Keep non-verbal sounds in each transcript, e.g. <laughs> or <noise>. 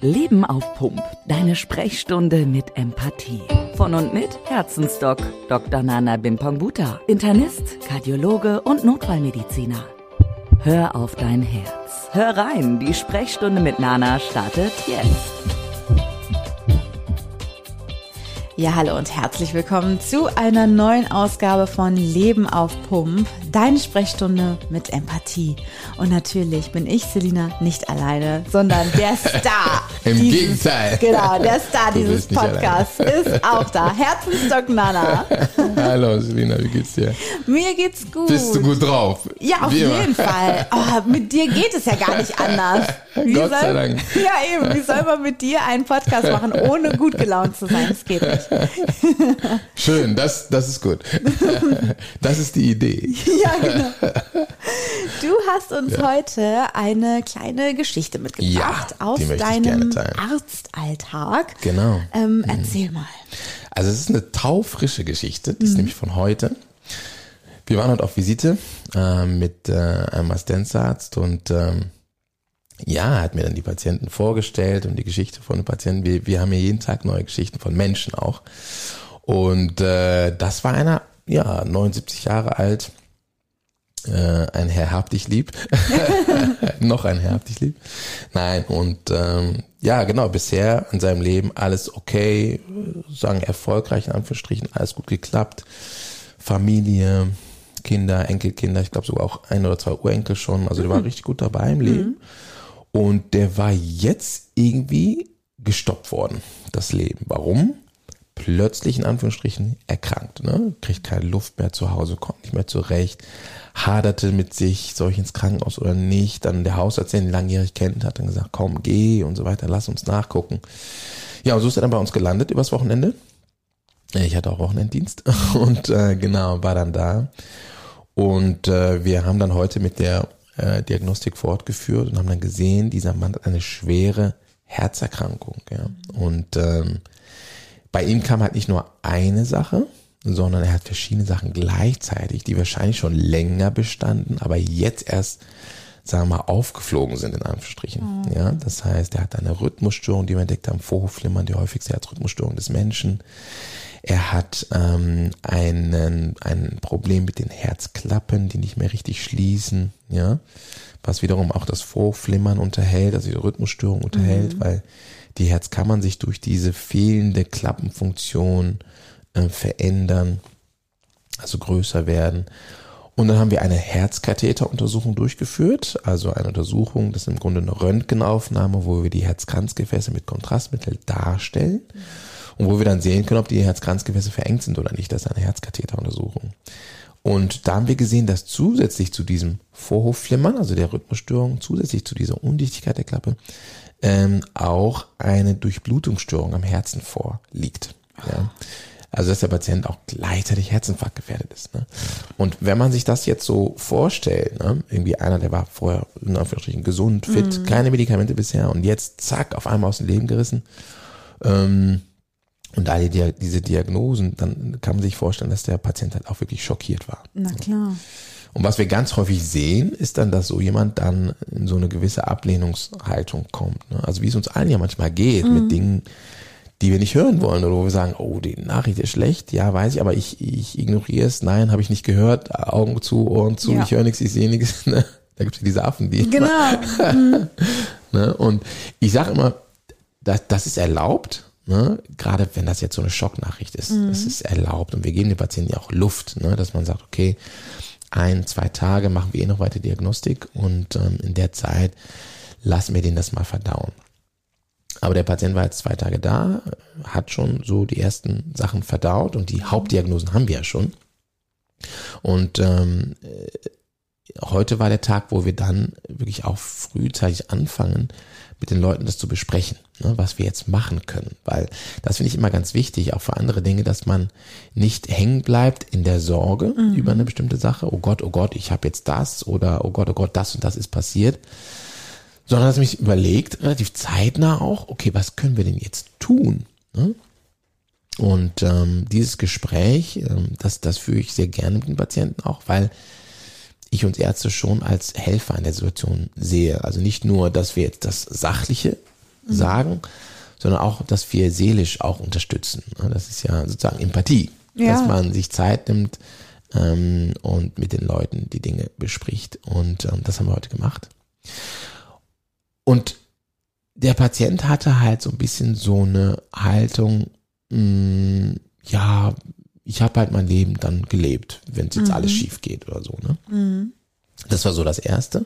Leben auf Pump. Deine Sprechstunde mit Empathie. Von und mit Herzensdoc Dr. Nana Bimpangbuta. Internist, Kardiologe und Notfallmediziner. Hör auf dein Herz. Hör rein, die Sprechstunde mit Nana startet jetzt. Ja, hallo und herzlich willkommen zu einer neuen Ausgabe von Leben auf Pump, deine Sprechstunde mit Empathie. Und natürlich bin ich, Selina, nicht alleine, sondern der <laughs> Star. Im dieses, Gegenteil. Genau, der Star du dieses Podcasts ist auch da. Herzensdoc Nana. <laughs> hallo Selina, wie geht's dir? Mir geht's gut. Bist du gut drauf? Ja, auf wie jeden immer. Fall. Oh, mit dir geht es ja gar nicht <laughs> anders. Wie Gott soll, sei Dank. Ja, eben. Wie soll man mit dir einen Podcast machen, ohne gut gelaunt zu sein? Das geht nicht. <laughs> Schön, das, das ist gut. <laughs> Das ist die Idee. Ja, genau. Du hast uns ja. heute eine kleine Geschichte mitgebracht ja, aus deinem Arztalltag. Genau. Ähm, erzähl mhm. mal. Also es ist eine taufrische Geschichte, die ist mhm. nämlich von heute. Wir waren heute auf Visite äh, mit äh, einem Assistenzarzt und ähm, ja, hat mir dann die Patienten vorgestellt und die Geschichte von den Patienten. Wir, wir haben ja jeden Tag neue Geschichten von Menschen auch. Und äh, das war einer, ja, 79 Jahre alt, äh, ein Herr hab dich lieb. <laughs> Noch ein Herr hab dich lieb. Nein, und ähm, ja, genau, bisher in seinem Leben alles okay, sagen erfolgreich in Anführungsstrichen, alles gut geklappt. Familie, Kinder, Enkelkinder, ich glaube sogar auch ein oder zwei Urenkel schon. Also der war mhm. richtig gut dabei im Leben. Mhm. Und der war jetzt irgendwie gestoppt worden, das Leben. Warum? Plötzlich in Anführungsstrichen erkrankt, ne? kriegt keine Luft mehr zu Hause, kommt nicht mehr zurecht, haderte mit sich, soll ich ins Krankenhaus oder nicht. Dann der Hausarzt, der ihn langjährig kennt, hat dann gesagt, komm, geh und so weiter, lass uns nachgucken. Ja, und so ist er dann bei uns gelandet übers Wochenende. Ich hatte auch Wochenenddienst <laughs> und äh, genau, war dann da. Und äh, wir haben dann heute mit der äh, Diagnostik fortgeführt und haben dann gesehen, dieser Mann hat eine schwere Herzerkrankung. Ja. Und ähm, bei ihm kam halt nicht nur eine Sache, sondern er hat verschiedene Sachen gleichzeitig, die wahrscheinlich schon länger bestanden, aber jetzt erst, sagen wir mal, aufgeflogen sind in Anführungsstrichen. Mhm. Ja, das heißt, er hat eine Rhythmusstörung, die wir entdeckt haben, Vorhofflimmern, die häufigste Herzrhythmusstörung des Menschen. Er hat ähm, einen, ein Problem mit den Herzklappen, die nicht mehr richtig schließen, ja, was wiederum auch das Vorflimmern unterhält, also die Rhythmusstörung unterhält, mhm. weil die Herzkammern sich durch diese fehlende Klappenfunktion äh, verändern, also größer werden. Und dann haben wir eine Herzkatheteruntersuchung durchgeführt, also eine Untersuchung, das ist im Grunde eine Röntgenaufnahme, wo wir die Herzkranzgefäße mit Kontrastmittel darstellen. Mhm und wo wir dann sehen können, ob die Herzkranzgefäße verengt sind oder nicht. Das ist eine Herzkatheteruntersuchung. Und da haben wir gesehen, dass zusätzlich zu diesem Vorhofflimmern, also der Rhythmusstörung, zusätzlich zu dieser Undichtigkeit der Klappe, ähm, auch eine Durchblutungsstörung am Herzen vorliegt. Ja. Also dass der Patient auch gleichzeitig Herzinfarkt gefährdet ist. Ne? Und wenn man sich das jetzt so vorstellt, ne? irgendwie einer, der war vorher in Anführungsstrichen gesund, fit, mhm. keine Medikamente bisher und jetzt zack, auf einmal aus dem Leben gerissen, ähm, und all die, diese Diagnosen, dann kann man sich vorstellen, dass der Patient halt auch wirklich schockiert war. Na klar. Und was wir ganz häufig sehen, ist dann, dass so jemand dann in so eine gewisse Ablehnungshaltung kommt. Ne? Also wie es uns allen ja manchmal geht mhm. mit Dingen, die wir nicht hören wollen oder wo wir sagen, oh, die Nachricht ist schlecht, ja, weiß ich, aber ich, ich ignoriere es, nein, habe ich nicht gehört, Augen zu, Ohren zu, ja. ich höre nichts, ich sehe nichts. <laughs> Ne? Da gibt es ja diese Affen, die. Genau. <laughs> Mhm. ne? Und ich sage immer, das, das ist erlaubt, Ne? Gerade wenn das jetzt so eine Schocknachricht ist, mhm. das ist erlaubt und wir geben den Patienten ja auch Luft, ne? dass man sagt, okay, ein, zwei Tage machen wir eh noch weiter Diagnostik und ähm, in der Zeit lassen wir den das mal verdauen. Aber der Patient war jetzt zwei Tage da, hat schon so die ersten Sachen verdaut und die Hauptdiagnosen haben wir ja schon. Und ähm, heute war der Tag, wo wir dann wirklich auch frühzeitig anfangen, mit den Leuten das zu besprechen, ne, was wir jetzt machen können. Weil das finde ich immer ganz wichtig, auch für andere Dinge, dass man nicht hängen bleibt in der Sorge mhm. über eine bestimmte Sache. Oh Gott, oh Gott, ich habe jetzt das oder oh Gott, oh Gott, das und das ist passiert. Sondern dass man sich überlegt, relativ zeitnah auch, okay, was können wir denn jetzt tun? Ne? Und ähm, dieses Gespräch, ähm, das, das führe ich sehr gerne mit den Patienten auch, weil ich uns Ärzte schon als Helfer in der Situation sehe. Also nicht nur, dass wir jetzt das Sachliche sagen, sondern auch, dass wir seelisch auch unterstützen. Das ist ja sozusagen Empathie, Ja. dass man sich Zeit nimmt ähm, und mit den Leuten die Dinge bespricht. Und ähm, das haben wir heute gemacht. Und der Patient hatte halt so ein bisschen so eine Haltung, mh, ja, ich habe halt mein Leben dann gelebt, wenn es jetzt alles schief geht oder so. Ne? Das war so das Erste.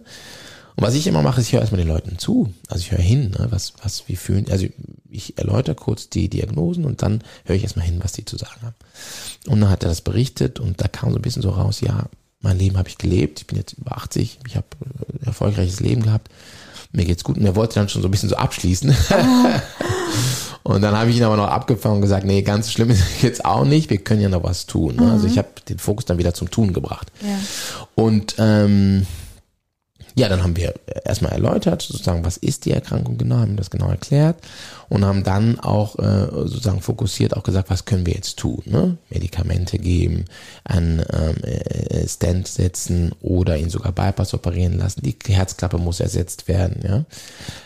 Und was ich immer mache, ist, ich höre erstmal den Leuten zu. Also ich höre hin, ne, was, was, wie fühlen, also ich erläutere kurz die Diagnosen und dann höre ich erstmal hin, was die zu sagen haben. Und dann hat er das berichtet und da kam so ein bisschen so raus, ja, mein Leben habe ich gelebt, ich bin jetzt über 80, ich habe ein erfolgreiches Leben gehabt, mir geht's gut und er wollte dann schon so ein bisschen so abschließen. <laughs> und dann habe ich ihn aber noch abgefangen und gesagt, nee, ganz schlimm ist es jetzt auch nicht, wir können ja noch was tun. Ne? Also ich habe den Fokus dann wieder zum Tun gebracht. Ja. Und ähm, ja, dann haben wir erstmal erläutert, sozusagen, was ist die Erkrankung genau, haben das genau erklärt und haben dann auch äh, sozusagen fokussiert auch gesagt, was können wir jetzt tun? Ne? Medikamente geben, einen ähm, äh, Stent setzen oder ihn sogar Bypass operieren lassen. Die Herzklappe muss ersetzt werden. Ja,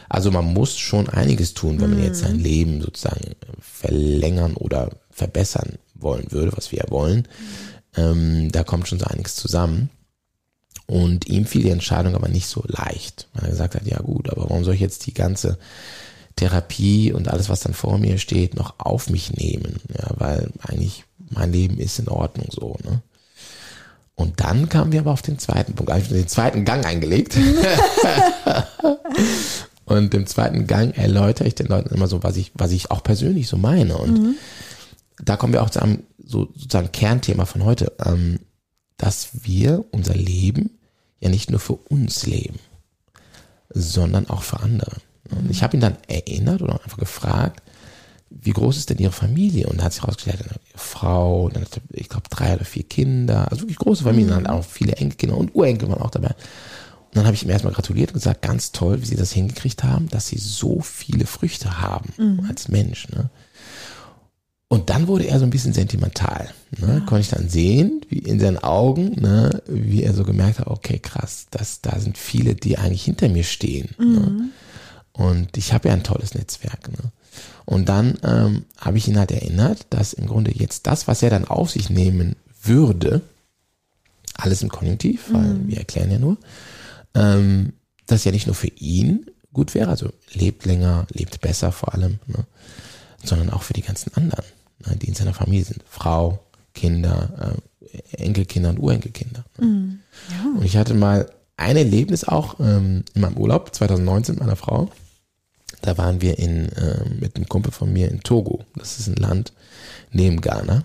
also man muss schon einiges tun, wenn man jetzt sein Leben sozusagen verlängern oder verbessern wollen würde, was wir ja wollen. Ähm, da kommt schon so einiges zusammen. Und ihm fiel die Entscheidung aber nicht so leicht, weil er gesagt hat, ja gut, aber warum soll ich jetzt die ganze Therapie und alles, was dann vor mir steht, noch auf mich nehmen? Ja, weil eigentlich mein Leben ist in Ordnung so, ne? Und dann kamen wir aber auf den zweiten Punkt, eigentlich den zweiten Gang eingelegt. <laughs> und im zweiten Gang erläutere ich den Leuten immer so, was ich, was ich auch persönlich so meine. Und da kommen wir auch zu einem so, sozusagen Kernthema von heute, ähm, dass wir unser Leben ja nicht nur für uns leben, sondern auch für andere. Und ich habe ihn dann erinnert oder einfach gefragt, wie groß ist denn ihre Familie? Und da hat sich herausgestellt, eine Frau, dann hat er, ich glaube drei oder vier Kinder, also wirklich große Familien, dann auch viele Enkelkinder und Urenkel waren auch dabei. Und dann habe ich ihm erstmal gratuliert und gesagt, ganz toll, wie sie das hingekriegt haben, dass sie so viele Früchte haben als Mensch. Ne? Und dann wurde er so ein bisschen sentimental. Ne? Konnte ich dann sehen, wie in seinen Augen, ne, wie er so gemerkt hat, okay, krass, das, da sind viele, die eigentlich hinter mir stehen. Ne? Und ich habe ja ein tolles Netzwerk. Ne? Und dann ähm, habe ich ihn halt erinnert, dass im Grunde jetzt das, was er dann auf sich nehmen würde, alles im Konjunktiv, weil wir erklären ja nur, ähm, das ja nicht nur für ihn gut wäre, also lebt länger, lebt besser vor allem, ne? Sondern auch für die ganzen anderen, ne? die in seiner Familie sind. Frau, Kinder, äh, Enkelkinder und Urenkelkinder. Ne? Und ich hatte mal ein Erlebnis auch ähm, in meinem Urlaub 2019 mit meiner Frau. Da waren wir in, äh, mit einem Kumpel von mir in Togo. Das ist ein Land neben Ghana,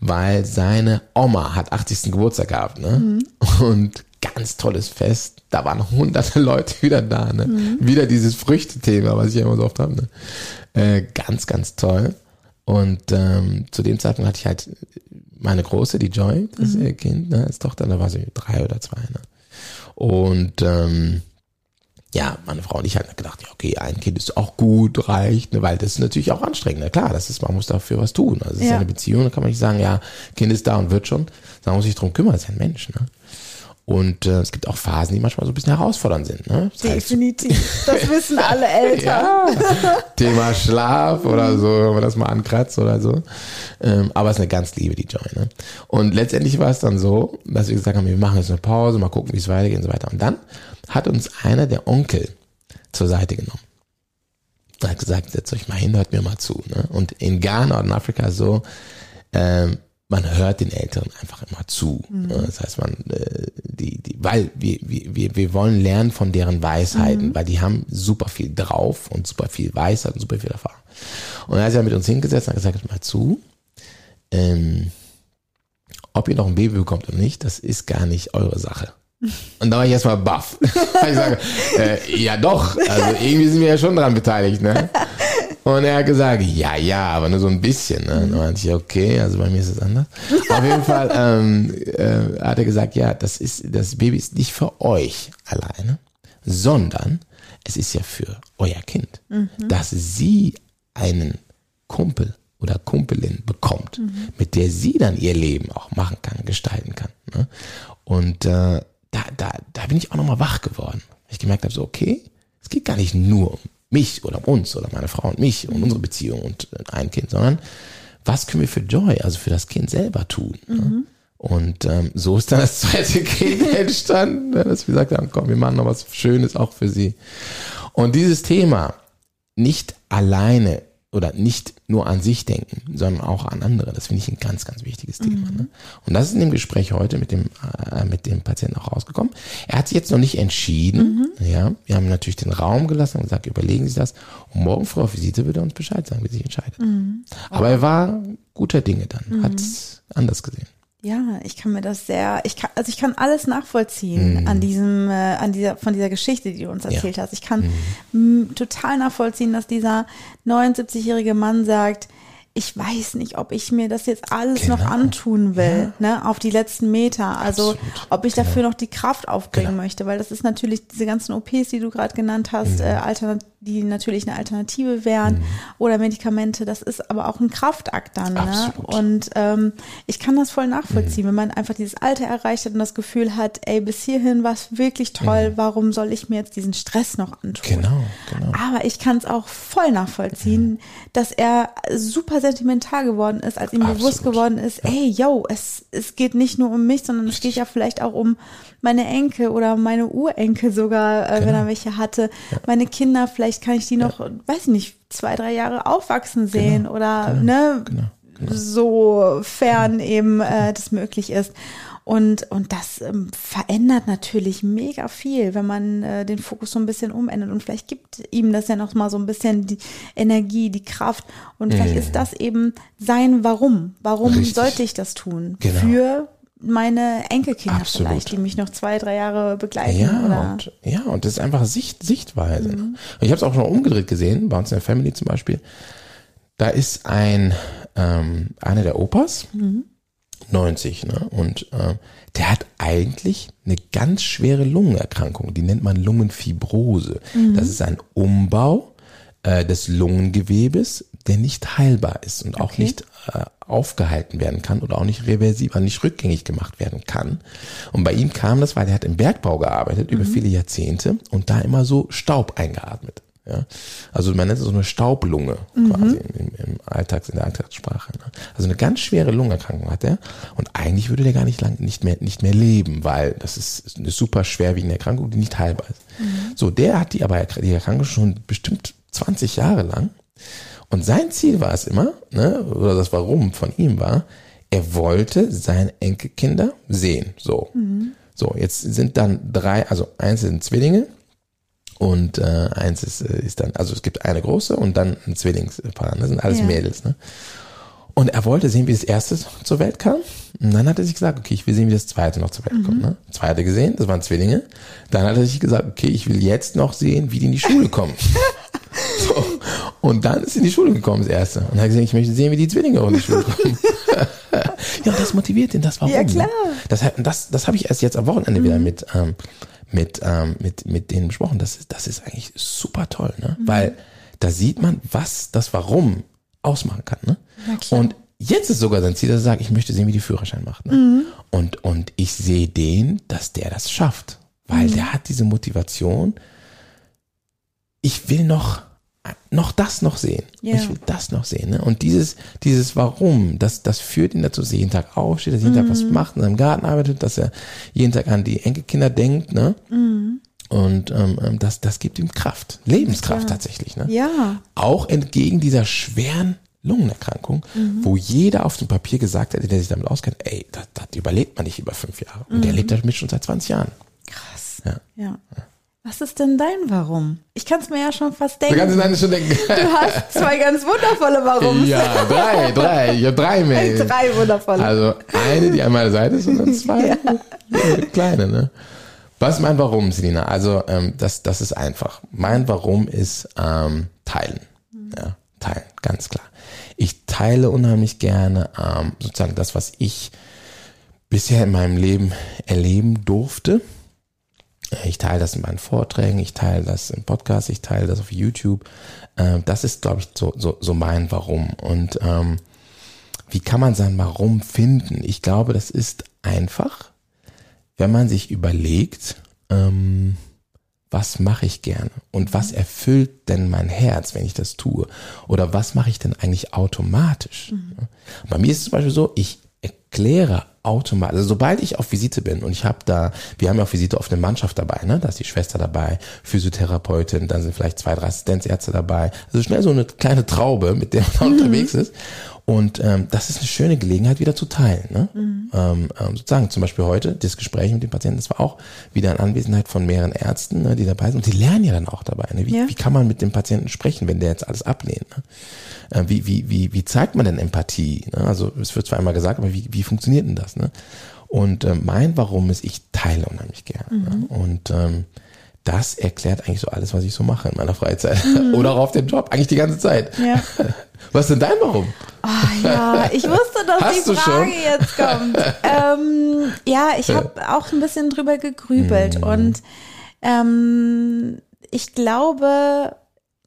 weil seine Oma hat 80. Geburtstag gehabt, ne? Und ganz tolles Fest. Da waren hunderte <laughs> Leute wieder da, ne? Wieder dieses Früchtethema, was ich ja immer so oft habe, ne? Äh, ganz, ganz toll. Und ähm, zu dem Zeitpunkt hatte ich halt meine Große, die Joy, das äh, Kind, ne, als Tochter, da war sie drei oder zwei, ne? Und ähm, ja, meine Frau und ich hatten gedacht, ja, okay, ein Kind ist auch gut, reicht, ne, weil das ist natürlich auch anstrengend. Na klar, das ist, man muss dafür was tun. Also es ist Ja. ja eine Beziehung, da kann man nicht sagen, ja, Kind ist da und wird schon. Da muss sich drum kümmern, das ist ein Mensch, ne? Und äh, es gibt auch Phasen, die manchmal so ein bisschen herausfordernd sind, ne? Das Definitiv. Das <laughs> wissen alle Eltern. ja, Thema Schlaf oder so, wenn man das mal ankratzt oder so. Ähm, aber es ist eine ganz liebe, die Joy. Ne? Und letztendlich war es dann so, dass wir gesagt haben, wir machen jetzt eine Pause, mal gucken, wie es weitergeht und so weiter. Und dann hat uns einer der Onkel zur Seite genommen. Er hat gesagt, setzt euch mal hin, hört mir mal zu. Ne? Und in Ghana und in Afrika so, ähm, man hört den Älteren einfach immer zu. Ne? Das heißt, man, äh, die, die, weil wir, wir, wir- wir wollen lernen von deren Weisheiten, weil die haben super viel drauf und super viel Weisheit und super viel Erfahrung. Und er hat sich dann mit uns hingesetzt und hat gesagt, mal zu, ähm, ob ihr noch ein Baby bekommt oder nicht, das ist gar nicht eure Sache. <laughs> Und da war ich erstmal baff. <laughs> ich sage, äh, ja doch, also irgendwie sind wir ja schon dran beteiligt, ne? <laughs> Und er hat gesagt, ja, ja, aber nur so ein bisschen. Ne? Und dann meinte ich, okay, also bei mir ist es anders. Auf jeden <laughs> Fall ähm, äh, hat er gesagt, ja, das ist, das Baby ist nicht für euch alleine, sondern es ist ja für euer Kind, dass sie einen Kumpel oder Kumpelin bekommt, mit der sie dann ihr Leben auch machen kann, gestalten kann. Ne? Und äh, da, da, da bin ich auch nochmal wach geworden. Ich gemerkt habe, so, okay, es geht gar nicht nur um mich oder uns oder meine Frau und mich und unsere Beziehung und ein Kind, sondern was können wir für Joy, also für das Kind selber tun? Ne? Und ähm, so ist dann das zweite Kind <laughs> entstanden, ne, dass wir gesagt haben, komm, wir machen noch was Schönes auch für sie. Und dieses Thema, nicht alleine oder nicht nur an sich denken, sondern auch an andere. Das finde ich ein ganz, ganz wichtiges Thema. Ne? Und das ist in dem Gespräch heute mit dem, äh, mit dem Patienten auch rausgekommen. Er hat sich jetzt noch nicht entschieden. Ja, wir haben natürlich den Raum gelassen und gesagt, überlegen Sie das. Und morgen früh auf Visite wird er uns Bescheid sagen, wie sich entscheidet. Aber er war guter Dinge dann, hat es anders gesehen. Ja, ich kann mir das sehr, ich kann, also ich kann alles nachvollziehen Mhm. an diesem, äh, an dieser, von dieser Geschichte, die du uns erzählt hast. Ich kann m, total nachvollziehen, dass dieser 79-jährige Mann sagt, ich weiß nicht, ob ich mir das jetzt alles noch Genau. antun will, ne, auf die letzten Meter. Also, Absolut. ob ich Genau. dafür noch die Kraft aufbringen Genau. möchte, weil das ist natürlich diese ganzen OPs, die du gerade genannt Mhm. hast, äh, alternat die natürlich eine Alternative wären oder Medikamente. Das ist aber auch ein Kraftakt dann, ne? Und ähm, ich kann das voll nachvollziehen, Mhm. wenn man einfach dieses Alter erreicht hat und das Gefühl hat, ey, bis hierhin war es wirklich toll, warum soll ich mir jetzt diesen Stress noch antun? Mhm. Genau, genau. Aber ich kann es auch voll nachvollziehen, dass er super sentimental geworden ist, als ihm bewusst Absolut. geworden ist, ey, yo, es, es geht nicht nur um mich, sondern es geht ja vielleicht auch um meine Enkel oder meine Urenkel sogar, äh, wenn Genau. er welche hatte. Meine Kinder, vielleicht kann ich die noch, weiß ich nicht, zwei, drei Jahre aufwachsen sehen oder ne, genau, so fern eben äh, das möglich ist. Und, und das ähm, verändert natürlich mega viel, wenn man äh, den Fokus so ein bisschen umändert. Und vielleicht gibt ihm das ja noch mal so ein bisschen die Energie, die Kraft. Und vielleicht ist das eben sein Warum. Warum Richtig. sollte ich das tun? Genau. Für meine Enkelkinder Absolut. vielleicht, die mich noch zwei, drei Jahre begleiten. Ja, oder und, ja, und das ist einfach Sicht, Sichtweise. Mhm. Und ich habe es auch schon umgedreht gesehen, bei uns in der Family zum Beispiel. Da ist ein ähm, einer der Opas, Mhm. 90, ne? Und äh, der hat eigentlich eine ganz schwere Lungenerkrankung, die nennt man Lungenfibrose. Mhm. Das ist ein Umbau äh, des Lungengewebes, der nicht heilbar ist und auch Okay. nicht äh, aufgehalten werden kann oder auch nicht reversibel, nicht rückgängig gemacht werden kann. Und bei ihm kam das, weil er hat im Bergbau gearbeitet über viele Jahrzehnte und da immer so Staub eingeatmet. Ja, also man nennt es so eine Staublunge quasi im, im Alltags, in der Alltagssprache. Ne? Also eine ganz schwere Lungenerkrankung hat er und eigentlich würde der gar nicht lang, nicht mehr, nicht mehr leben, weil das ist eine super schwerwiegende Erkrankung, die nicht heilbar ist. So, der hat die aber die Erkrankung schon bestimmt 20 Jahre lang und sein Ziel war es immer, ne, oder das Warum von ihm war, er wollte seine Enkelkinder sehen. So. So, jetzt sind dann drei, also eins sind Zwillinge und äh, eins ist, äh, ist dann, also es gibt eine große und dann ein Zwillingspaar. Das sind alles Ja. Mädels, ne? Und er wollte sehen, wie das erste zur Welt kam. Und dann hat er sich gesagt, okay, ich will sehen, wie das zweite noch zur Welt kommt. Ne? Zweite gesehen, das waren Zwillinge. Dann hat er sich gesagt, okay, ich will jetzt noch sehen, wie die in die Schule kommen. <laughs> so. Und dann ist er in die Schule gekommen, das erste. Und hat gesagt, ich möchte sehen, wie die Zwillinge auch in die Schule kommen. <laughs> ja, und das motiviert ihn, das warum. Ja, klar. Ne? Das, hat- das, das habe ich erst jetzt am Wochenende wieder mit, ähm, mit, ähm, mit, mit denen besprochen. Das ist, das ist eigentlich super toll, ne? Weil da sieht man, was das Warum ausmachen kann, ne? Und jetzt ist sogar sein Ziel, dass er sagt, ich möchte sehen, wie die Führerschein macht. Ne? Und, und ich sehe den, dass der das schafft. Weil der hat diese Motivation. Ich will noch, noch das noch sehen. Ja. Ich will das noch sehen. Ne? Und dieses, dieses Warum, das, das führt ihn dazu, dass er jeden Tag aufsteht, dass er jeden Tag was macht, in seinem Garten arbeitet, dass er jeden Tag an die Enkelkinder denkt. Ne? Und ähm, ähm, das, das gibt ihm Kraft, Lebenskraft Ja. tatsächlich. Ne? Ja, Auch entgegen dieser schweren Lungenerkrankung, wo jeder auf dem Papier gesagt hätte, der sich damit auskennt, ey, das, das überlebt man nicht über fünf Jahre. Und der lebt damit schon seit 20 Jahren. krass. Ja. Ja. Was ist denn dein Warum? Ich kann es mir ja schon fast denken. kannst du dann schon denken. Du hast zwei ganz wundervolle Warums. ja, drei, drei. Ich habe drei Mails. Drei wundervolle. Also eine, die an meiner Seite ist und dann zwei kleine, ne? Was ist mein Warum, Selina? Also ähm, das, das ist einfach. Mein Warum ist ähm, teilen. Ja, teilen, ganz klar. Ich teile unheimlich gerne ähm, sozusagen das, was ich bisher in meinem Leben erleben durfte. Ich teile das in meinen Vorträgen, ich teile das im Podcast, ich teile das auf YouTube. Ähm, das ist, glaube ich, so, so, so mein Warum. Und ähm, wie kann man sein Warum finden? Ich glaube, das ist einfach, wenn man sich überlegt, ähm, was mache ich gerne und was erfüllt denn mein Herz, wenn ich das tue? Oder was mache ich denn eigentlich automatisch? Mhm. Bei mir ist es zum Beispiel so, ich erkläre automatisch, also sobald ich auf Visite bin und ich habe da, wir haben ja auf Visite oft eine Mannschaft dabei, ne? Da ist die Schwester dabei, Physiotherapeutin, dann sind vielleicht zwei, drei Assistenzärzte dabei. Also schnell so eine kleine Traube, mit der man <laughs> mhm. unterwegs ist. Und ähm, das ist eine schöne Gelegenheit, wieder zu teilen. Ne? Mhm. Ähm, ähm, sozusagen zum Beispiel heute, das Gespräch mit dem Patienten, das war auch wieder in Anwesenheit von mehreren Ärzten, ne, die dabei sind. Und die lernen ja dann auch dabei. Ne? Wie, ja. wie kann man mit dem Patienten sprechen, wenn der jetzt alles ablehnt? Ne? Äh, wie, wie, wie, wie zeigt man denn Empathie? Ne? Also es wird zwar einmal gesagt, aber wie, wie funktioniert denn das? Ne? Und äh, mein Warum ist, ich teile unheimlich gerne. Ne? Mhm. Ne? Und ähm, das erklärt eigentlich so alles, was ich so mache in meiner Freizeit. Mhm. <laughs> Oder auch auf dem Job, eigentlich die ganze Zeit. Ja. <laughs> Was ist denn dein Warum? Oh, ja, ich wusste, dass Hast die Frage jetzt kommt. <laughs> ähm, ja, ich habe auch ein bisschen drüber gegrübelt mhm. und ähm, ich glaube,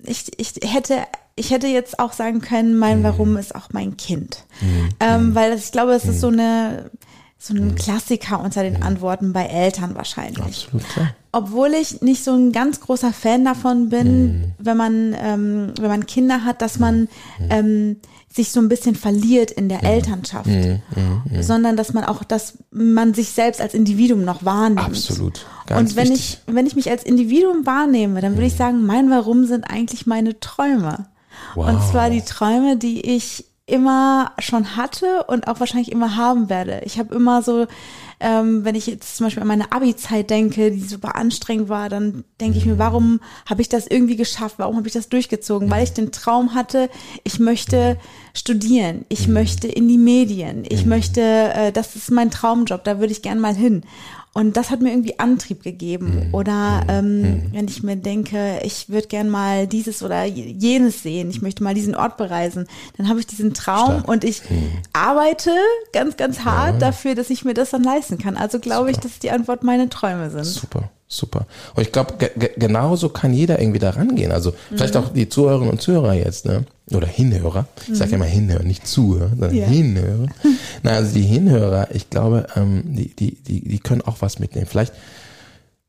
ich, ich hätte ich hätte jetzt auch sagen können, mein mhm. Warum ist auch mein Kind. Mhm. Ähm, mhm. weil das, ich glaube, es ist so eine so ein Klassiker unter den Antworten bei Eltern wahrscheinlich. Absolut klar. Obwohl ich nicht so ein ganz großer Fan davon bin, mhm. wenn man ähm, wenn man Kinder hat, dass man mhm. ähm, sich so ein bisschen verliert in der mhm. Elternschaft, mhm. Mhm. sondern dass man auch, dass man sich selbst als Individuum noch wahrnimmt. Absolut. Ganz Und wenn wichtig. ich wenn ich mich als Individuum wahrnehme, dann würde ich sagen, mein Warum sind eigentlich meine Träume. Wow. Und zwar die Träume, die ich immer schon hatte und auch wahrscheinlich immer haben werde. Ich habe immer so, ähm, wenn ich jetzt zum Beispiel an meine Abi-Zeit denke, die super anstrengend war, dann denke ich mir, warum habe ich das irgendwie geschafft? Warum habe ich das durchgezogen? Weil ich den Traum hatte, ich möchte studieren, ich möchte in die Medien, ich möchte, äh, das ist mein Traumjob, da würde ich gern mal hin. Und das hat mir irgendwie Antrieb gegeben. Mhm. Oder mhm. ähm, mhm. wenn ich mir denke, ich würde gern mal dieses oder jenes sehen, ich möchte mal diesen Ort bereisen, dann habe ich diesen Traum Stark. und ich mhm. arbeite ganz, ganz hart ja. dafür, dass ich mir das dann leisten kann. Also glaube ich, dass die Antwort meine Träume sind. Super. Super. Und ich glaube, genauso kann jeder irgendwie da rangehen. Also vielleicht mhm. auch die Zuhörerinnen und Zuhörer jetzt, ne? Oder Hinhörer. Ich sage ja immer Hinhörer, nicht Zuhörer, sondern ja. Hinhörer. <laughs> Na, also die Hinhörer, ich glaube, ähm, die, die, die, die können auch was mitnehmen. Vielleicht,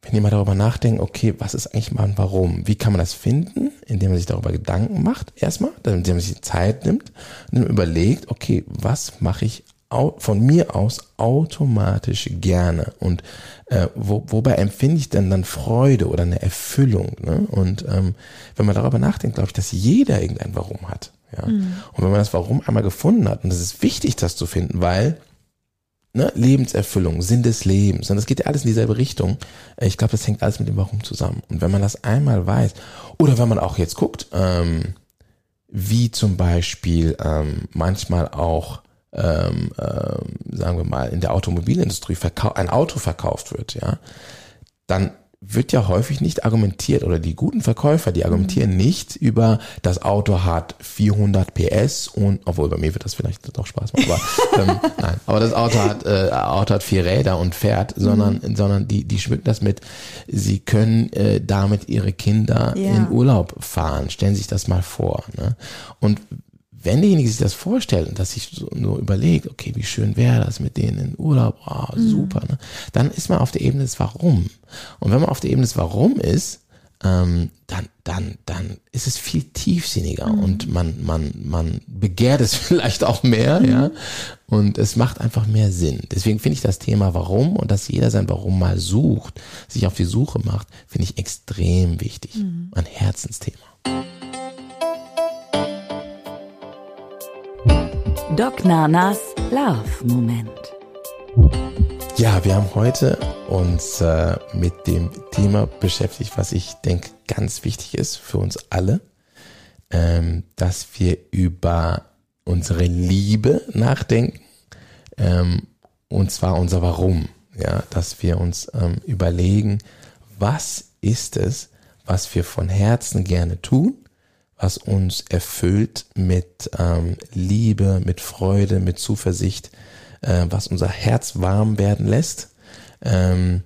wenn die mal darüber nachdenken, okay, was ist eigentlich mal ein Warum? Wie kann man das finden? Indem man sich darüber Gedanken macht, erstmal, indem man sich Zeit nimmt und überlegt, okay, was mache ich von mir aus automatisch gerne und äh, wo, wobei empfinde ich denn dann Freude oder eine Erfüllung ne? und ähm, wenn man darüber nachdenkt glaube ich dass jeder irgendein Warum hat ja mhm. und wenn man das Warum einmal gefunden hat und es ist wichtig das zu finden weil ne, Lebenserfüllung Sinn des Lebens und das geht ja alles in dieselbe Richtung ich glaube das hängt alles mit dem Warum zusammen und wenn man das einmal weiß oder wenn man auch jetzt guckt ähm, wie zum Beispiel ähm, manchmal auch ähm, ähm, sagen wir mal, in der Automobilindustrie ein Auto verkauft wird, ja, dann wird ja häufig nicht argumentiert oder die guten Verkäufer, die argumentieren mhm. nicht über das Auto hat 400 PS und obwohl bei mir wird das vielleicht doch Spaß machen, aber <laughs> ähm, nein, aber das Auto hat äh, Auto hat vier Räder und fährt, sondern mhm. sondern die die schmücken das mit, sie können äh, damit ihre Kinder ja. in Urlaub fahren. Stellen Sie sich das mal vor. Ne? Und wenn derjenige sich das vorstellt und dass sich so nur überlegt, okay, wie schön wäre das mit denen in Urlaub, oh, super, ne? dann ist man auf der Ebene des Warum. Und wenn man auf der Ebene des Warum ist, ähm, dann, dann, dann ist es viel tiefsinniger mhm. und man, man, man begehrt es <laughs> vielleicht auch mehr, mhm. ja. Und es macht einfach mehr Sinn. Deswegen finde ich das Thema Warum und dass jeder sein Warum mal sucht, sich auf die Suche macht, finde ich extrem wichtig. Mhm. Ein Herzensthema. Doc Nanas Love Moment. Ja, wir haben heute uns äh, mit dem Thema beschäftigt, was ich denke ganz wichtig ist für uns alle, ähm, dass wir über unsere Liebe nachdenken ähm, und zwar unser Warum. Ja, dass wir uns ähm, überlegen, was ist es, was wir von Herzen gerne tun was uns erfüllt mit ähm, Liebe, mit Freude, mit Zuversicht, äh, was unser Herz warm werden lässt. Ähm,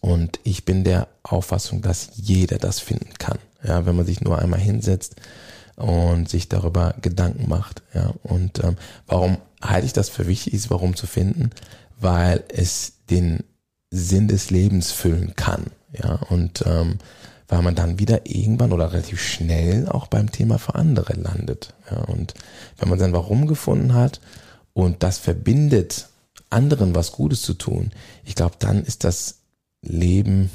und ich bin der Auffassung, dass jeder das finden kann. Ja, wenn man sich nur einmal hinsetzt und sich darüber Gedanken macht. Ja, und ähm, warum halte ich das für wichtig, ist warum zu finden? Weil es den Sinn des Lebens füllen kann. Ja, und ähm, weil man dann wieder irgendwann oder relativ schnell auch beim Thema für andere landet. Ja, und wenn man sein Warum gefunden hat und das verbindet, anderen was Gutes zu tun, ich glaube, dann ist das Leben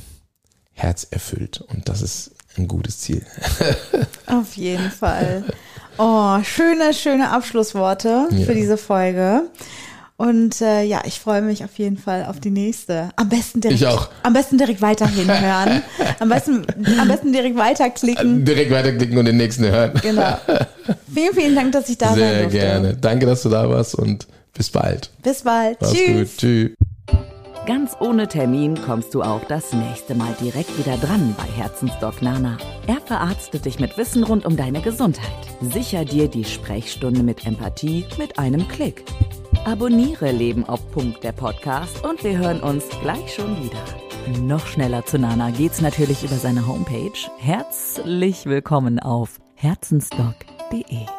herzerfüllt und das ist ein gutes Ziel. <laughs> Auf jeden Fall. Oh, schöne, schöne Abschlussworte ja. für diese Folge. Und äh, ja, ich freue mich auf jeden Fall auf die nächste. Am besten direkt, ich auch. Am besten direkt weiterhin hören. <laughs> am, besten, am besten direkt weiterklicken. Direkt weiterklicken und den nächsten hören. Genau. <laughs> Vielen, vielen Dank, dass ich da Sehr sein durfte. Sehr gerne. Danke, dass du da warst und bis bald. Bis bald. Mach's Tschüss. Gut. Tschüss. Ganz ohne Termin kommst du auch das nächste Mal direkt wieder dran bei Herzensdoc Nana. Er verarztet dich mit Wissen rund um deine Gesundheit. Sicher dir die Sprechstunde mit Empathie mit einem Klick. Abonniere Leben auf Punkt der Podcast und wir hören uns gleich schon wieder. Noch schneller zu Nana geht's natürlich über seine Homepage. Herzlich willkommen auf herzensdoc.de.